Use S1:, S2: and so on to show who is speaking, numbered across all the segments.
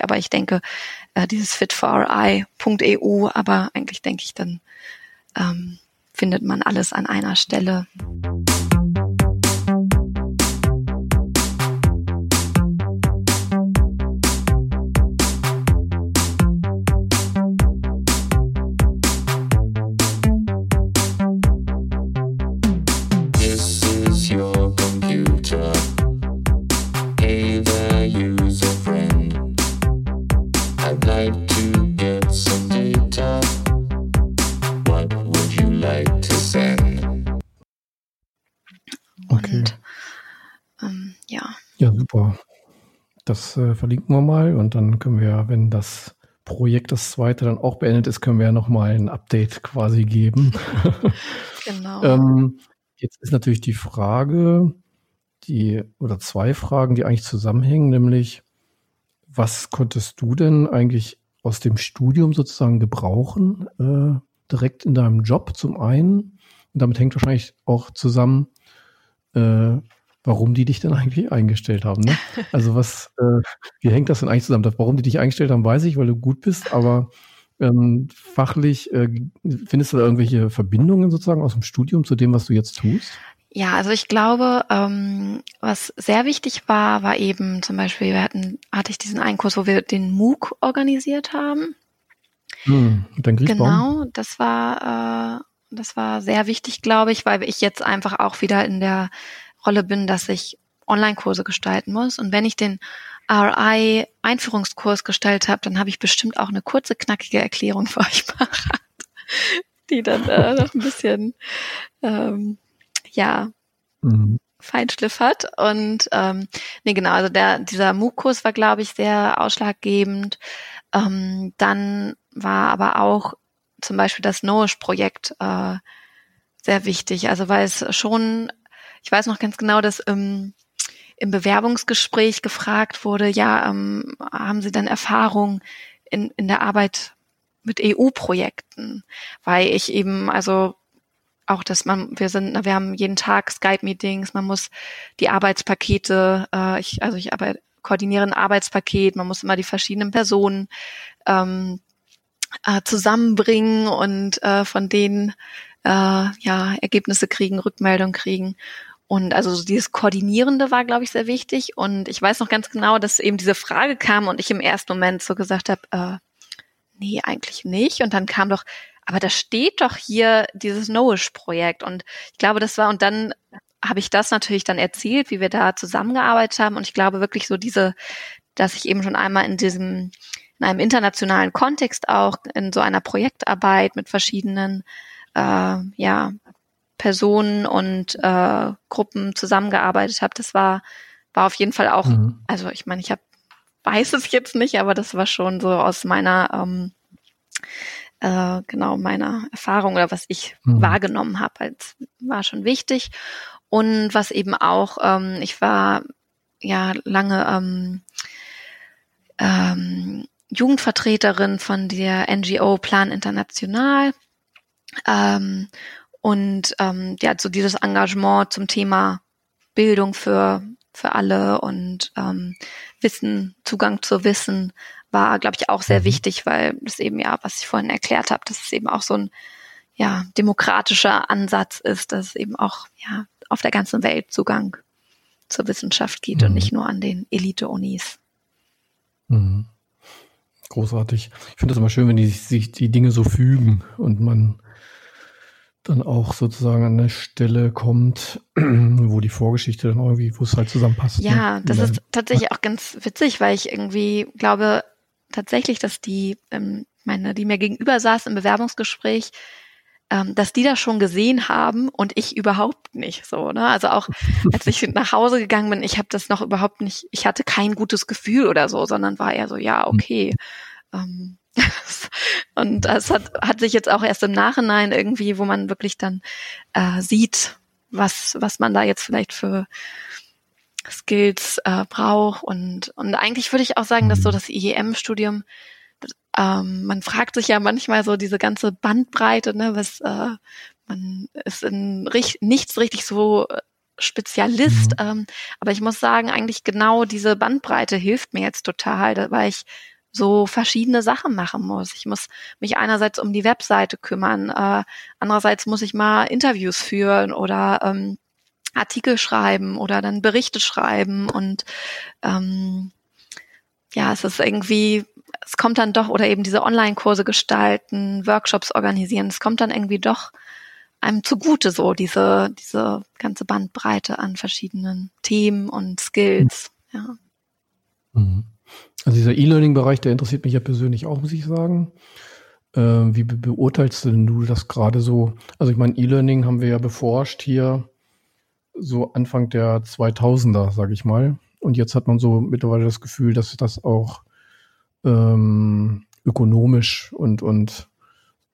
S1: Aber ich denke, äh, dieses fitforI.eu, aber eigentlich denke ich, dann ähm, findet man alles an einer Stelle.
S2: Das äh, verlinken wir mal und dann können wir, wenn das Projekt, das zweite, dann auch beendet ist, können wir ja nochmal ein Update quasi geben. genau. ähm, jetzt ist natürlich die Frage, die, oder zwei Fragen, die eigentlich zusammenhängen, nämlich, was konntest du denn eigentlich aus dem Studium sozusagen gebrauchen, äh, direkt in deinem Job zum einen? Und damit hängt wahrscheinlich auch zusammen, äh, warum die dich denn eigentlich eingestellt haben. Ne? Also was, äh, wie hängt das denn eigentlich zusammen? Warum die dich eingestellt haben, weiß ich, weil du gut bist, aber ähm, fachlich, äh, findest du da irgendwelche Verbindungen sozusagen aus dem Studium zu dem, was du jetzt tust?
S1: Ja, also ich glaube, ähm, was sehr wichtig war, war eben zum Beispiel, wir hatten, hatte ich diesen einen Kurs, wo wir den MOOC organisiert haben. Hm, dein genau, das war, äh, das war sehr wichtig, glaube ich, weil ich jetzt einfach auch wieder in der Rolle bin, dass ich Online-Kurse gestalten muss. Und wenn ich den RI-Einführungskurs gestellt habe, dann habe ich bestimmt auch eine kurze, knackige Erklärung für euch parat, die dann äh, noch ein bisschen, ähm, ja, mhm. Feinschliff hat. Und ähm, nee, genau, also der, dieser MOOC-Kurs war, glaube ich, sehr ausschlaggebend. Ähm, dann war aber auch zum Beispiel das Noish-Projekt äh, sehr wichtig. Also weil es schon ich weiß noch ganz genau, dass ähm, im Bewerbungsgespräch gefragt wurde, ja, ähm, haben Sie denn Erfahrung in, in der Arbeit mit EU-Projekten? Weil ich eben, also auch, dass man, wir sind, wir haben jeden Tag Skype-Meetings, man muss die Arbeitspakete, äh, ich, also ich arbeite, koordiniere ein Arbeitspaket, man muss immer die verschiedenen Personen ähm, äh, zusammenbringen und äh, von denen äh, ja Ergebnisse kriegen, Rückmeldung kriegen. Und also dieses Koordinierende war, glaube ich, sehr wichtig. Und ich weiß noch ganz genau, dass eben diese Frage kam und ich im ersten Moment so gesagt habe, äh, nee, eigentlich nicht. Und dann kam doch, aber da steht doch hier dieses Noish-Projekt. Und ich glaube, das war, und dann habe ich das natürlich dann erzählt, wie wir da zusammengearbeitet haben. Und ich glaube wirklich so diese, dass ich eben schon einmal in diesem, in einem internationalen Kontext auch, in so einer Projektarbeit mit verschiedenen äh, ja, Personen und äh, Gruppen zusammengearbeitet habe. Das war, war auf jeden Fall auch, mhm. also ich meine, ich habe weiß es jetzt nicht, aber das war schon so aus meiner ähm, äh, genau meiner Erfahrung oder was ich mhm. wahrgenommen habe, als war schon wichtig. Und was eben auch, ähm, ich war ja lange ähm, ähm, Jugendvertreterin von der NGO Plan International ähm, und ähm, ja, so dieses Engagement zum Thema Bildung für, für alle und ähm, Wissen, Zugang zu Wissen war, glaube ich, auch sehr mhm. wichtig, weil das eben ja, was ich vorhin erklärt habe, dass es eben auch so ein ja, demokratischer Ansatz ist, dass es eben auch ja, auf der ganzen Welt Zugang zur Wissenschaft geht mhm. und nicht nur an den Elite-Unis.
S2: Mhm. Großartig. Ich finde das immer schön, wenn die, sich die Dinge so fügen und man dann auch sozusagen an eine Stelle kommt, wo die Vorgeschichte dann irgendwie, wo es halt zusammenpasst.
S1: Ja, ne? das ist tatsächlich auch ganz witzig, weil ich irgendwie glaube tatsächlich, dass die, ähm, meine, die mir gegenüber saß im Bewerbungsgespräch, ähm, dass die das schon gesehen haben und ich überhaupt nicht so. Ne? Also auch als ich nach Hause gegangen bin, ich habe das noch überhaupt nicht, ich hatte kein gutes Gefühl oder so, sondern war eher so, ja, okay. Mhm. Ähm, und das hat, hat sich jetzt auch erst im Nachhinein irgendwie, wo man wirklich dann äh, sieht, was, was man da jetzt vielleicht für Skills äh, braucht. Und, und eigentlich würde ich auch sagen, dass so das IEM-Studium, ähm, man fragt sich ja manchmal so diese ganze Bandbreite, ne, was äh, man ist in richt nichts richtig so Spezialist. Mhm. Ähm, aber ich muss sagen, eigentlich genau diese Bandbreite hilft mir jetzt total, weil ich so verschiedene Sachen machen muss. Ich muss mich einerseits um die Webseite kümmern, äh, andererseits muss ich mal Interviews führen oder ähm, Artikel schreiben oder dann Berichte schreiben und ähm, ja, es ist irgendwie, es kommt dann doch oder eben diese Online-Kurse gestalten, Workshops organisieren, es kommt dann irgendwie doch einem zugute so diese diese ganze Bandbreite an verschiedenen Themen und Skills. Ja.
S2: Mhm. Also dieser E-Learning-Bereich, der interessiert mich ja persönlich auch, muss ich sagen. Ähm, wie be beurteilst denn du das gerade so? Also ich meine, E-Learning haben wir ja beforscht hier so Anfang der 2000er, sage ich mal. Und jetzt hat man so mittlerweile das Gefühl, dass das auch ähm, ökonomisch und, und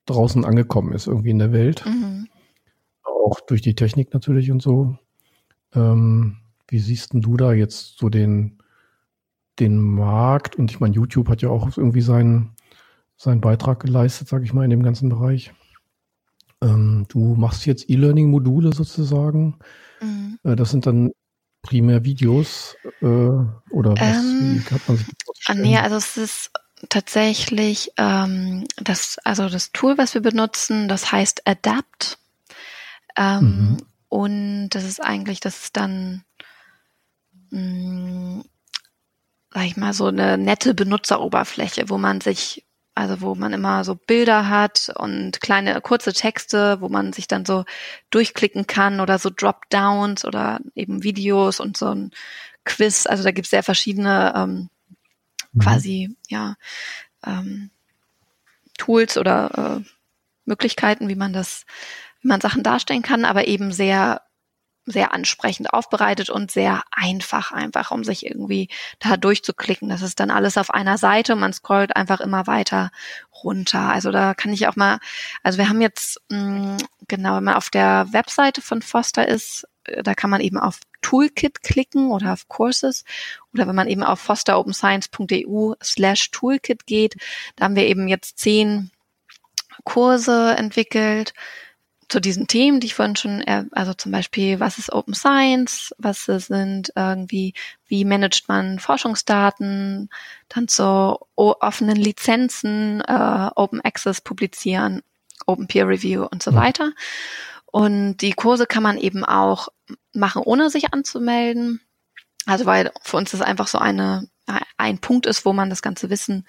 S2: draußen angekommen ist, irgendwie in der Welt. Mhm. Auch durch die Technik natürlich und so. Ähm, wie siehst denn du da jetzt so den, den Markt und ich meine, YouTube hat ja auch irgendwie seinen, seinen Beitrag geleistet, sage ich mal, in dem ganzen Bereich. Ähm, du machst jetzt E-Learning-Module sozusagen. Mhm. Äh, das sind dann primär Videos äh, oder was?
S1: Ähm, wie hat man sich das? Nee, also es ist tatsächlich ähm, das, also das Tool, was wir benutzen, das heißt Adapt. Ähm, mhm. Und das ist eigentlich, das ist dann mh, mm, sag ich mal, so eine nette Benutzeroberfläche, wo man sich, also wo man immer so Bilder hat und kleine kurze Texte, wo man sich dann so durchklicken kann oder so Dropdowns oder eben Videos und so ein Quiz. Also da gibt es sehr verschiedene ähm, mhm. quasi, ja, ähm, Tools oder äh, Möglichkeiten, wie man das, wie man Sachen darstellen kann, aber eben sehr sehr ansprechend aufbereitet und sehr einfach, einfach, um sich irgendwie da durchzuklicken. Das ist dann alles auf einer Seite und man scrollt einfach immer weiter runter. Also da kann ich auch mal, also wir haben jetzt, mh, mm, genau, wenn man auf der Webseite von Foster ist, äh, da kann man eben auf Toolkit klicken oder auf Courses oder wenn man eben auf fosteropenscience.eu slash Toolkit geht, da haben wir eben jetzt zehn Kurse entwickelt, zu diesen Themen, die ich vorhin schon, also zum Beispiel, was ist Open Science, was sind irgendwie, wie managt man Forschungsdaten, dann zu offenen Lizenzen, äh, Open Access publizieren, Open Peer Review und so weiter. Und die Kurse kann man eben auch machen, ohne sich anzumelden. Also weil für uns ist einfach so eine ein Punkt ist, wo man das ganze Wissen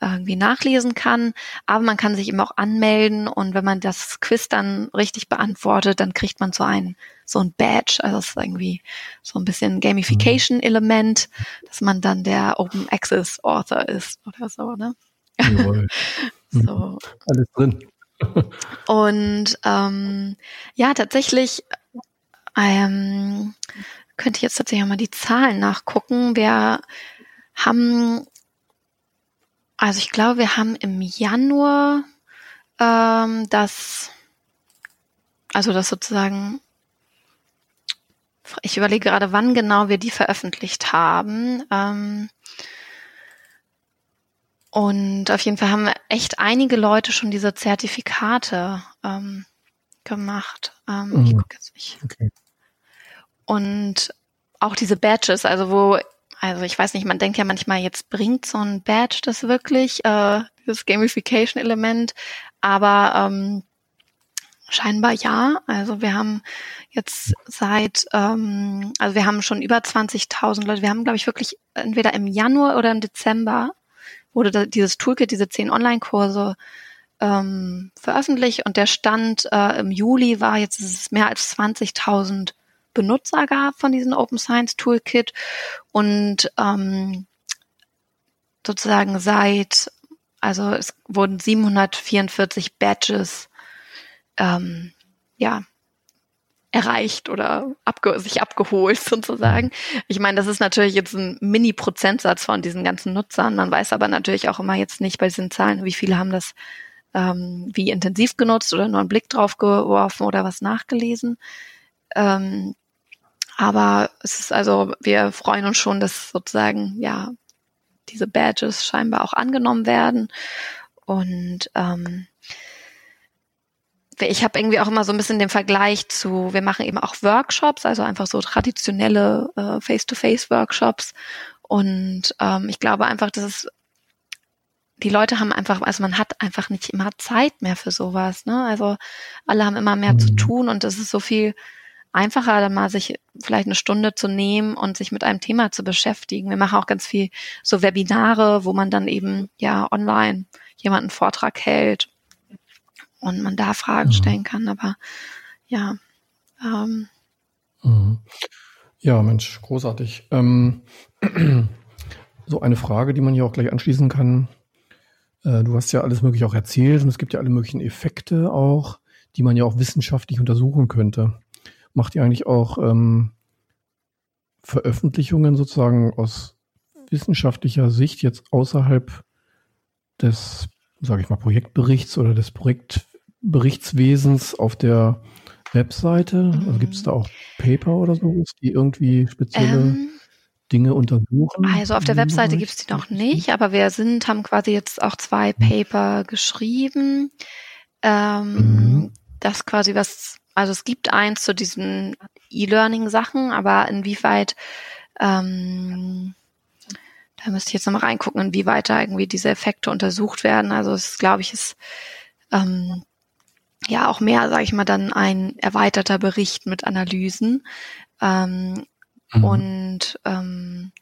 S1: irgendwie nachlesen kann. Aber man kann sich eben auch anmelden und wenn man das Quiz dann richtig beantwortet, dann kriegt man so ein, so ein Badge. Also es ist irgendwie so ein bisschen Gamification-Element, dass man dann der Open Access Author ist oder so, ne? Jawohl.
S2: so. Alles drin.
S1: und ähm, ja, tatsächlich ähm, könnte ich jetzt tatsächlich mal die Zahlen nachgucken. Wir haben, also ich glaube, wir haben im Januar ähm, das, also das sozusagen, ich überlege gerade, wann genau wir die veröffentlicht haben. Ähm, und auf jeden Fall haben echt einige Leute schon diese Zertifikate ähm, gemacht. Ähm, mhm. Ich gucke jetzt nicht. Okay. Und auch diese Badges, also wo also ich weiß nicht, man denkt ja manchmal, jetzt bringt so ein Badge das wirklich, äh, dieses Gamification-Element, aber ähm, scheinbar ja. Also wir haben jetzt seit, ähm, also wir haben schon über 20.000 Leute. Wir haben, glaube ich, wirklich entweder im Januar oder im Dezember wurde dieses Toolkit, diese zehn Online-Kurse ähm, veröffentlicht und der Stand äh, im Juli war jetzt ist es mehr als 20.000 Benutzer gab von diesem Open Science Toolkit und ähm, sozusagen seit, also es wurden 744 Badges ähm, ja erreicht oder abge sich abgeholt sozusagen. Ich meine, das ist natürlich jetzt ein Mini-Prozentsatz von diesen ganzen Nutzern. Man weiß aber natürlich auch immer jetzt nicht bei diesen Zahlen, wie viele haben das ähm, wie intensiv genutzt oder nur einen Blick drauf geworfen oder was nachgelesen. Ähm, aber es ist also, wir freuen uns schon, dass sozusagen, ja, diese Badges scheinbar auch angenommen werden. Und ähm, ich habe irgendwie auch immer so ein bisschen den Vergleich zu, wir machen eben auch Workshops, also einfach so traditionelle äh, Face-to-Face-Workshops. Und ähm, ich glaube einfach, dass es die Leute haben einfach, also man hat einfach nicht immer Zeit mehr für sowas. Ne? Also alle haben immer mehr mhm. zu tun und es ist so viel einfacher, dann mal sich vielleicht eine Stunde zu nehmen und sich mit einem Thema zu beschäftigen. Wir machen auch ganz viel so Webinare, wo man dann eben ja online jemanden Vortrag hält und man da Fragen mhm. stellen kann. Aber ja. Ähm,
S2: mhm. Ja, Mensch, großartig. Ähm, so eine Frage, die man hier auch gleich anschließen kann. Äh, du hast ja alles Mögliche auch erzählt und es gibt ja alle möglichen Effekte auch, die man ja auch wissenschaftlich untersuchen könnte. Macht ihr eigentlich auch ähm, Veröffentlichungen sozusagen aus wissenschaftlicher Sicht jetzt außerhalb des, sage ich mal, Projektberichts oder des Projektberichtswesens auf der Webseite? Also gibt es da auch Paper oder so, die irgendwie spezielle ähm, Dinge untersuchen?
S1: Also auf der Webseite gibt es die noch nicht, aber wir sind, haben quasi jetzt auch zwei hm. Paper geschrieben. Ähm, mhm. Das quasi was, also es gibt eins zu diesen E-Learning-Sachen, aber inwieweit, ähm, da müsste ich jetzt nochmal reingucken, inwieweit da irgendwie diese Effekte untersucht werden. Also es glaube ich ist ähm, ja auch mehr, sage ich mal, dann ein erweiterter Bericht mit Analysen. Ähm, Mhm. Und ähm,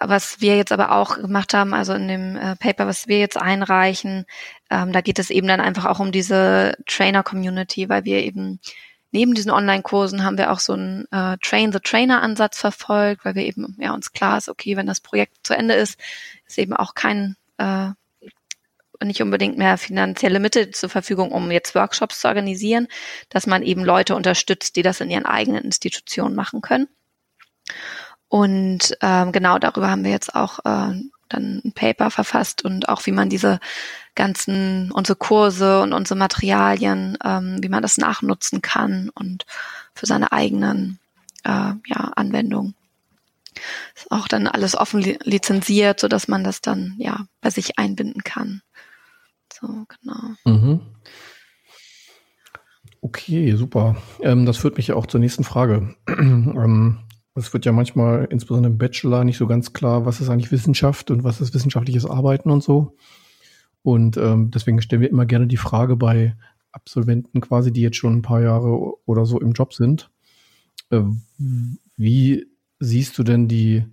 S1: was wir jetzt aber auch gemacht haben, also in dem äh, Paper, was wir jetzt einreichen, ähm, da geht es eben dann einfach auch um diese Trainer-Community, weil wir eben neben diesen Online-Kursen haben wir auch so einen äh, Train-the-Trainer-Ansatz verfolgt, weil wir eben ja uns klar ist, okay, wenn das Projekt zu Ende ist, ist eben auch kein äh, nicht unbedingt mehr finanzielle Mittel zur Verfügung, um jetzt Workshops zu organisieren, dass man eben Leute unterstützt, die das in ihren eigenen Institutionen machen können. Und ähm, genau darüber haben wir jetzt auch äh, dann ein Paper verfasst und auch wie man diese ganzen unsere Kurse und unsere Materialien, ähm, wie man das nachnutzen kann und für seine eigenen äh, ja, Anwendungen. Ist auch dann alles offen lizenziert, so dass man das dann ja bei sich einbinden kann. So genau. Mhm.
S2: Okay, super. Ähm, das führt mich ja auch zur nächsten Frage. ähm, es wird ja manchmal, insbesondere im Bachelor, nicht so ganz klar, was ist eigentlich Wissenschaft und was ist wissenschaftliches Arbeiten und so. Und ähm, deswegen stellen wir immer gerne die Frage bei Absolventen quasi, die jetzt schon ein paar Jahre oder so im Job sind. Äh, wie siehst du denn die,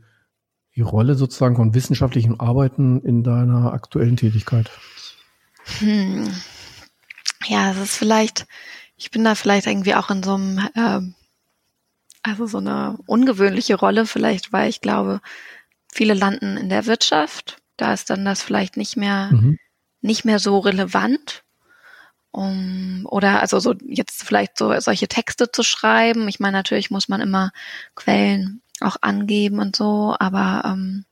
S2: die Rolle sozusagen von wissenschaftlichen Arbeiten in deiner aktuellen Tätigkeit?
S1: Hm. Ja, es ist vielleicht, ich bin da vielleicht irgendwie auch in so einem äh, also so eine ungewöhnliche Rolle vielleicht, weil ich glaube, viele landen in der Wirtschaft. Da ist dann das vielleicht nicht mehr, mhm. nicht mehr so relevant. Um, oder also so jetzt vielleicht so solche Texte zu schreiben. Ich meine, natürlich muss man immer Quellen auch angeben und so, aber ähm,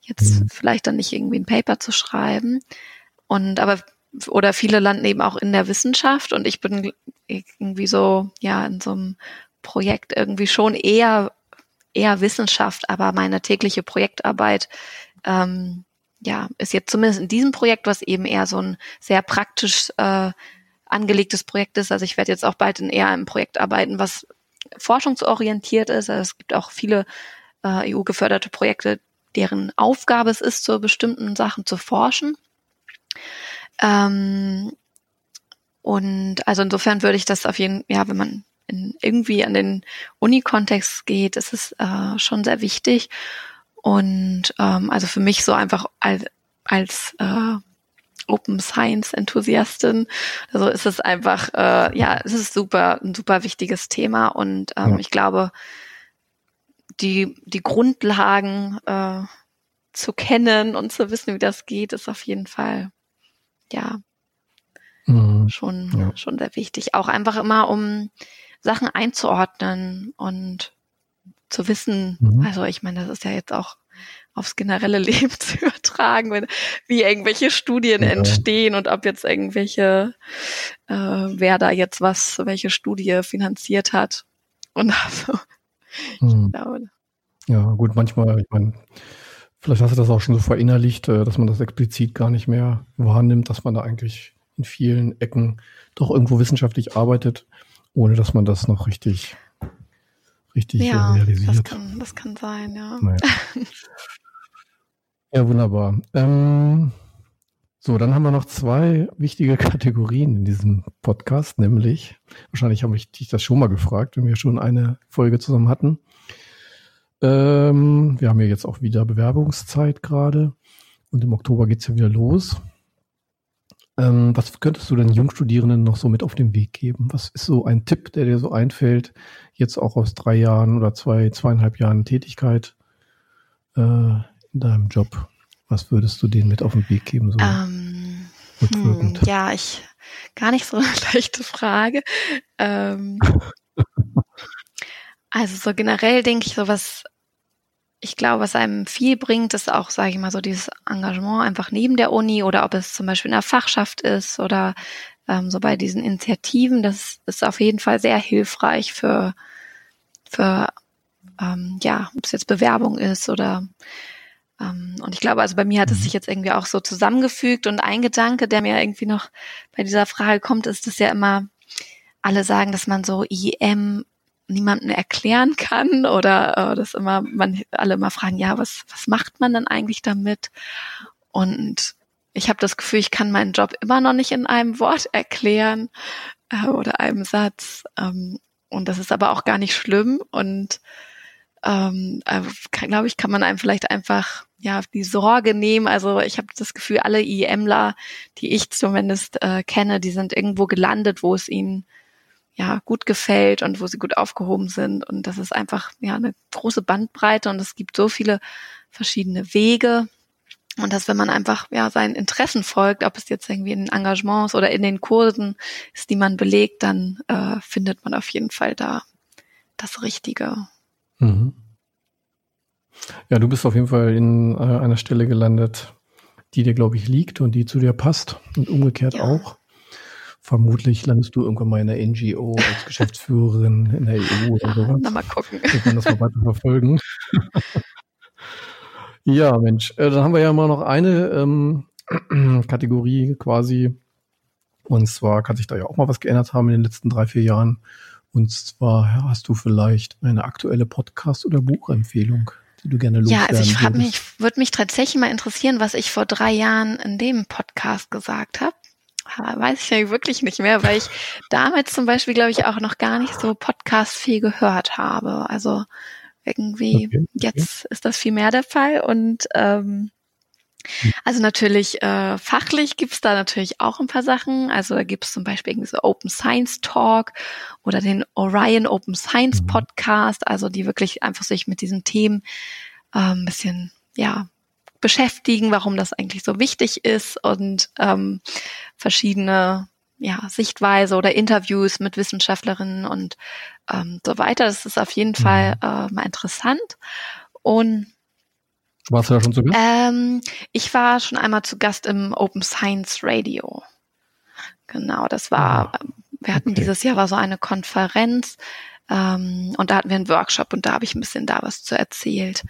S1: jetzt mhm. vielleicht dann nicht irgendwie ein Paper zu schreiben. Und aber oder viele landen eben auch in der Wissenschaft und ich bin irgendwie so ja in so einem Projekt irgendwie schon eher eher Wissenschaft, aber meine tägliche Projektarbeit ähm, ja ist jetzt zumindest in diesem Projekt, was eben eher so ein sehr praktisch äh, angelegtes Projekt ist. Also ich werde jetzt auch bald in eher einem Projekt arbeiten, was forschungsorientiert ist. Also es gibt auch viele äh, EU-geförderte Projekte, deren Aufgabe es ist, zu bestimmten Sachen zu forschen. Ähm, und also insofern würde ich das auf jeden, ja, wenn man in, irgendwie an den Uni-Kontext geht, ist es äh, schon sehr wichtig. Und ähm, also für mich so einfach als, als äh, Open Science Enthusiastin, also ist es einfach, äh, ja, es ist super, ein super wichtiges Thema und ähm, ja. ich glaube, die, die Grundlagen äh, zu kennen und zu wissen, wie das geht, ist auf jeden Fall, ja, mhm. schon, ja. schon sehr wichtig. Auch einfach immer, um Sachen einzuordnen und zu wissen, mhm. also ich meine, das ist ja jetzt auch aufs generelle Leben zu übertragen, wenn, wie irgendwelche Studien ja. entstehen und ob jetzt irgendwelche, äh, wer da jetzt was, welche Studie finanziert hat. Und also,
S2: mhm. ich glaube. Ja, gut, manchmal, ich meine, vielleicht hast du das auch schon so verinnerlicht, äh, dass man das explizit gar nicht mehr wahrnimmt, dass man da eigentlich in vielen Ecken doch irgendwo wissenschaftlich arbeitet, ohne dass man das noch richtig, richtig
S1: ja, realisiert. Das kann, das kann sein, ja. Naja.
S2: ja, wunderbar. Ähm, so, dann haben wir noch zwei wichtige Kategorien in diesem Podcast, nämlich, wahrscheinlich habe ich dich das schon mal gefragt, wenn wir schon eine Folge zusammen hatten. Ähm, wir haben ja jetzt auch wieder Bewerbungszeit gerade und im Oktober geht's ja wieder los. Ähm, was könntest du den Jungstudierenden noch so mit auf den Weg geben? Was ist so ein Tipp, der dir so einfällt, jetzt auch aus drei Jahren oder zwei, zweieinhalb Jahren Tätigkeit äh, in deinem Job? Was würdest du denen mit auf den Weg geben? So
S1: ähm, hm, ja, ich gar nicht so eine leichte Frage. Ähm, also so generell denke ich so, was ich glaube, was einem viel bringt, ist auch, sage ich mal, so dieses Engagement einfach neben der Uni oder ob es zum Beispiel in der Fachschaft ist oder ähm, so bei diesen Initiativen. Das ist auf jeden Fall sehr hilfreich für, für ähm, ja, ob es jetzt Bewerbung ist oder ähm, und ich glaube, also bei mir hat es mhm. sich jetzt irgendwie auch so zusammengefügt und ein Gedanke, der mir irgendwie noch bei dieser Frage kommt, ist, dass ja immer alle sagen, dass man so IEM niemandem erklären kann oder äh, dass immer man alle immer fragen, ja, was was macht man denn eigentlich damit? Und ich habe das Gefühl, ich kann meinen Job immer noch nicht in einem Wort erklären äh, oder einem Satz. Ähm, und das ist aber auch gar nicht schlimm. Und ähm, äh, glaube ich, kann man einem vielleicht einfach ja die Sorge nehmen. Also ich habe das Gefühl, alle IEMler, die ich zumindest äh, kenne, die sind irgendwo gelandet, wo es ihnen ja gut gefällt und wo sie gut aufgehoben sind. Und das ist einfach ja eine große Bandbreite und es gibt so viele verschiedene Wege. Und dass wenn man einfach ja seinen Interessen folgt, ob es jetzt irgendwie in Engagements oder in den Kursen ist, die man belegt, dann äh, findet man auf jeden Fall da das Richtige. Mhm.
S2: Ja, du bist auf jeden Fall in äh, einer Stelle gelandet, die dir, glaube ich, liegt und die zu dir passt und umgekehrt ja. auch. Vermutlich landest du irgendwann mal in der NGO als Geschäftsführerin in der EU oder sowas.
S1: Na, mal gucken.
S2: Wir können das mal weiter verfolgen. ja, Mensch, äh, dann haben wir ja mal noch eine ähm, Kategorie quasi. Und zwar kann sich da ja auch mal was geändert haben in den letzten drei, vier Jahren. Und zwar hast du vielleicht eine aktuelle Podcast- oder Buchempfehlung, die du gerne loswerden
S1: Ja, also ich würdest. mich, würde mich tatsächlich mal interessieren, was ich vor drei Jahren in dem Podcast gesagt habe weiß ich ja wirklich nicht mehr, weil ich damals zum Beispiel, glaube ich, auch noch gar nicht so Podcast viel gehört habe. Also irgendwie okay, okay. jetzt ist das viel mehr der Fall und ähm, hm. also natürlich äh, fachlich gibt's da natürlich auch ein paar Sachen. Also da gibt's zum Beispiel irgendwie so Open Science Talk oder den Orion Open Science mhm. Podcast, also die wirklich einfach sich mit diesen Themen äh, ein bisschen ja beschäftigen, warum das eigentlich so wichtig ist und ähm, verschiedene ja, Sichtweise oder Interviews mit Wissenschaftlerinnen und ähm, so weiter. Das ist auf jeden mhm. Fall äh, mal interessant. Und
S2: warst du da schon zu Gast?
S1: Ähm, ich war schon einmal zu Gast im Open Science Radio. Genau, das war, ah, wir hatten okay. dieses Jahr war so eine Konferenz ähm, und da hatten wir einen Workshop und da habe ich ein bisschen da was zu erzählt.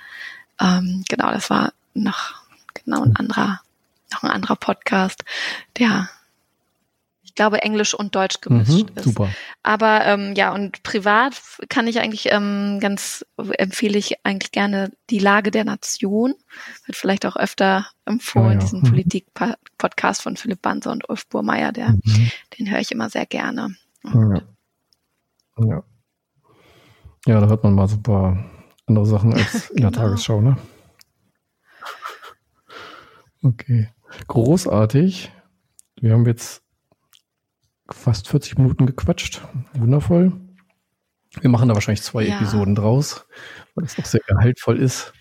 S1: Ähm, genau, das war noch genau ein anderer, noch ein anderer Podcast, der ich glaube, Englisch und Deutsch gemischt mhm, ist.
S2: Super.
S1: Aber ähm, ja, und privat kann ich eigentlich ähm, ganz empfehle ich eigentlich gerne die Lage der Nation. Wird vielleicht auch öfter empfohlen, ja, ja. diesen mhm. Politik-Podcast von Philipp Banse und Ulf Burmeier, der, mhm. den höre ich immer sehr gerne.
S2: Ja. ja. ja. da hört man mal so ein paar andere Sachen als in der genau. Tagesschau, ne? Okay, großartig. Wir haben jetzt fast 40 Minuten gequatscht. Wundervoll. Wir machen da wahrscheinlich zwei ja. Episoden draus, weil es auch sehr gehaltvoll ist.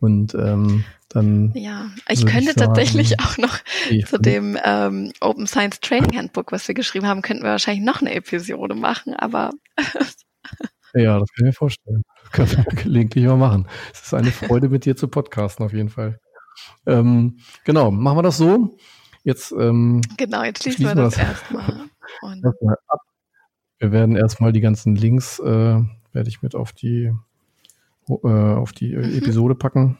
S2: Und ähm, dann.
S1: Ja, ich könnte ich sagen, tatsächlich auch noch zu dem ähm, Open Science Training Handbook, was wir geschrieben haben, könnten wir wahrscheinlich noch eine Episode machen, aber.
S2: ja, das kann ich mir vorstellen. Das können wir gelegentlich mal machen. Es ist eine Freude, mit dir zu podcasten, auf jeden Fall. Ähm, genau, machen wir das so. Jetzt, ähm,
S1: genau, jetzt schließen, schließen wir das, das erstmal.
S2: ab. Wir werden erstmal die ganzen Links, äh, werde ich mit auf die, äh, auf die mhm. Episode packen,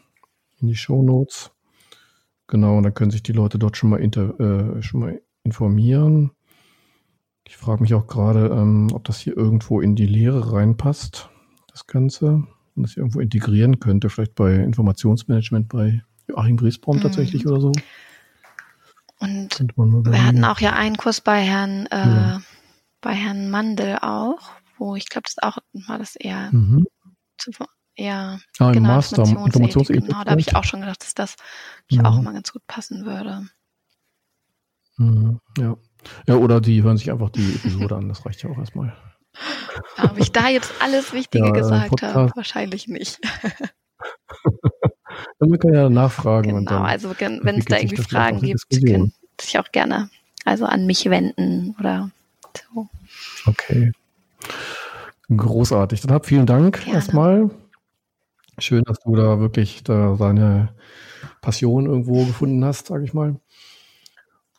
S2: in die Show Notes. Genau, und dann können sich die Leute dort schon mal, inter, äh, schon mal informieren. Ich frage mich auch gerade, ähm, ob das hier irgendwo in die Lehre reinpasst, das Ganze. Und das irgendwo integrieren könnte, vielleicht bei Informationsmanagement bei Joachim Griesbaum mhm. tatsächlich oder so.
S1: Und wir hatten auch ja einen Kurs bei Herrn, äh, ja. bei Herrn Mandel auch, wo ich glaube, das auch war das eher, mhm. zu, eher
S2: ah, genau, Master Informationsethik.
S1: Genau, da habe ich auch schon gedacht, dass das ja. auch immer ganz gut passen würde.
S2: Mhm. Ja. Ja, oder die hören sich einfach die Episode an, das reicht ja auch erstmal.
S1: Ob ich da jetzt alles Wichtige ja, gesagt habe? Wahrscheinlich nicht.
S2: dann können ja nachfragen.
S1: Genau, also wenn es da irgendwie Fragen gibt, können sich auch gerne also an mich wenden oder so.
S2: Okay. Großartig. Dann hab vielen Dank gerne. erstmal. Schön, dass du da wirklich da deine Passion irgendwo gefunden hast, sage ich mal.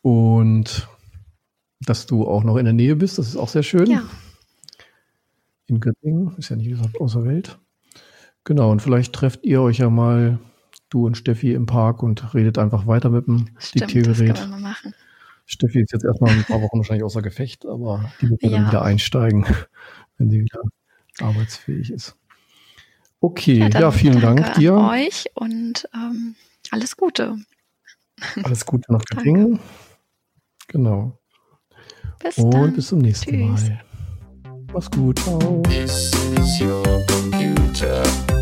S2: Und dass du auch noch in der Nähe bist, das ist auch sehr schön. Ja. In Göttingen, ist ja nicht gesagt außer Welt. Genau, und vielleicht trefft ihr euch ja mal, du und Steffi, im Park und redet einfach weiter mit dem Diktiergerät. Steffi ist jetzt erstmal ein paar Wochen wahrscheinlich außer Gefecht, aber die wird ja. dann wieder einsteigen, wenn sie wieder arbeitsfähig ist. Okay, ja, ja vielen Dank dir.
S1: euch und ähm, alles Gute.
S2: Alles Gute nach Göttingen. Genau. Bis und dann. bis zum nächsten Tschüss. Mal. Mach's gut. Ciao.